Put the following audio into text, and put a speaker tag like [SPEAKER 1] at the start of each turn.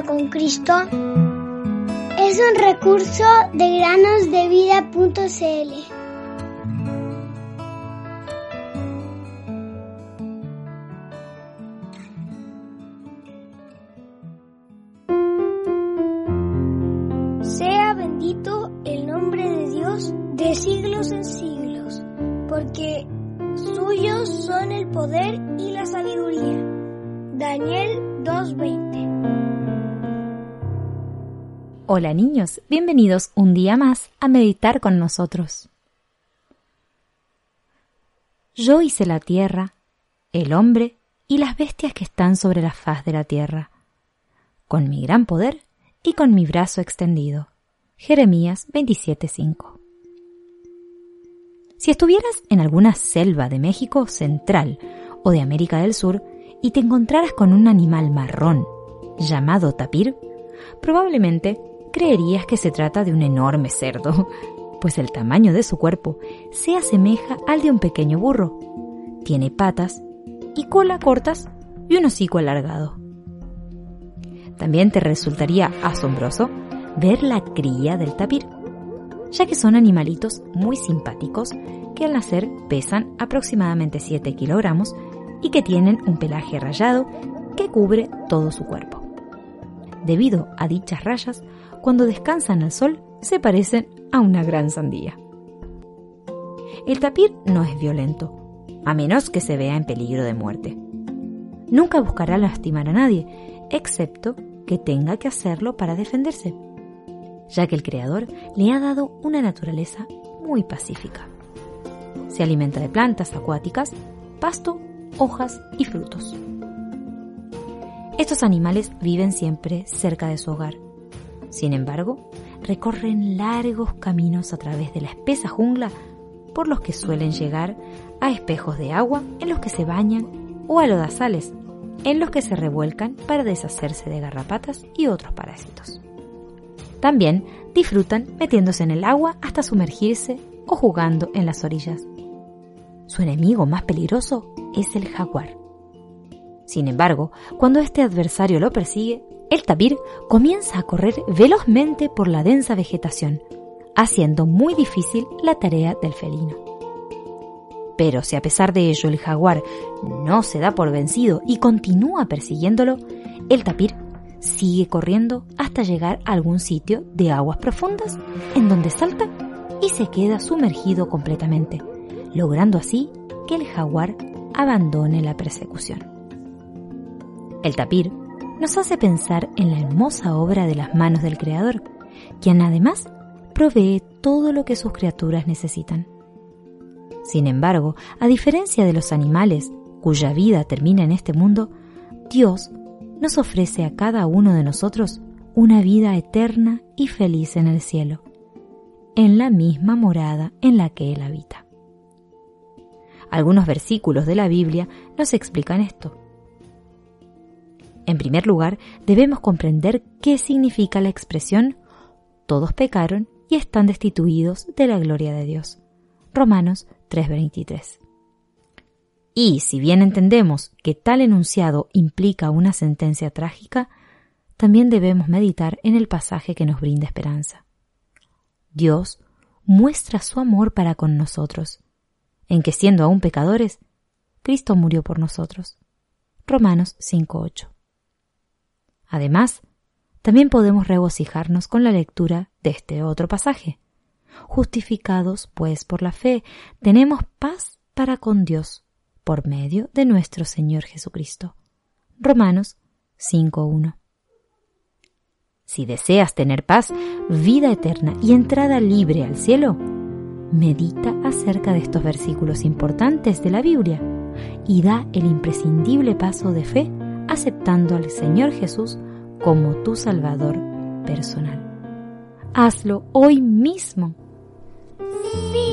[SPEAKER 1] con Cristo es un recurso de granosdevida.cl. Sea bendito el nombre de Dios de siglos en siglos, porque suyos son el poder y la sabiduría. Daniel 2.20
[SPEAKER 2] Hola niños, bienvenidos un día más a meditar con nosotros. Yo hice la tierra, el hombre y las bestias que están sobre la faz de la tierra, con mi gran poder y con mi brazo extendido. Jeremías 27:5 Si estuvieras en alguna selva de México central o de América del Sur y te encontraras con un animal marrón llamado tapir, probablemente creerías que se trata de un enorme cerdo, pues el tamaño de su cuerpo se asemeja al de un pequeño burro. Tiene patas y cola cortas y un hocico alargado. También te resultaría asombroso ver la cría del tapir, ya que son animalitos muy simpáticos que al nacer pesan aproximadamente 7 kilogramos y que tienen un pelaje rayado que cubre todo su cuerpo. Debido a dichas rayas, cuando descansan al sol, se parecen a una gran sandía. El tapir no es violento, a menos que se vea en peligro de muerte. Nunca buscará lastimar a nadie, excepto que tenga que hacerlo para defenderse, ya que el Creador le ha dado una naturaleza muy pacífica. Se alimenta de plantas acuáticas, pasto, hojas y frutos. Estos animales viven siempre cerca de su hogar, sin embargo, recorren largos caminos a través de la espesa jungla por los que suelen llegar a espejos de agua en los que se bañan o a lodazales en los que se revuelcan para deshacerse de garrapatas y otros parásitos. También disfrutan metiéndose en el agua hasta sumergirse o jugando en las orillas. Su enemigo más peligroso es el jaguar. Sin embargo, cuando este adversario lo persigue, el tapir comienza a correr velozmente por la densa vegetación, haciendo muy difícil la tarea del felino. Pero si a pesar de ello el jaguar no se da por vencido y continúa persiguiéndolo, el tapir sigue corriendo hasta llegar a algún sitio de aguas profundas en donde salta y se queda sumergido completamente, logrando así que el jaguar abandone la persecución. El tapir nos hace pensar en la hermosa obra de las manos del Creador, quien además provee todo lo que sus criaturas necesitan. Sin embargo, a diferencia de los animales cuya vida termina en este mundo, Dios nos ofrece a cada uno de nosotros una vida eterna y feliz en el cielo, en la misma morada en la que Él habita. Algunos versículos de la Biblia nos explican esto. En primer lugar, debemos comprender qué significa la expresión todos pecaron y están destituidos de la gloria de Dios. Romanos 3:23. Y si bien entendemos que tal enunciado implica una sentencia trágica, también debemos meditar en el pasaje que nos brinda esperanza. Dios muestra su amor para con nosotros, en que siendo aún pecadores, Cristo murió por nosotros. Romanos 5:8. Además, también podemos regocijarnos con la lectura de este otro pasaje. Justificados, pues, por la fe, tenemos paz para con Dios, por medio de nuestro Señor Jesucristo. Romanos 5.1. Si deseas tener paz, vida eterna y entrada libre al cielo, medita acerca de estos versículos importantes de la Biblia y da el imprescindible paso de fe aceptando al Señor Jesús como tu Salvador personal. Hazlo hoy mismo.
[SPEAKER 1] Ojos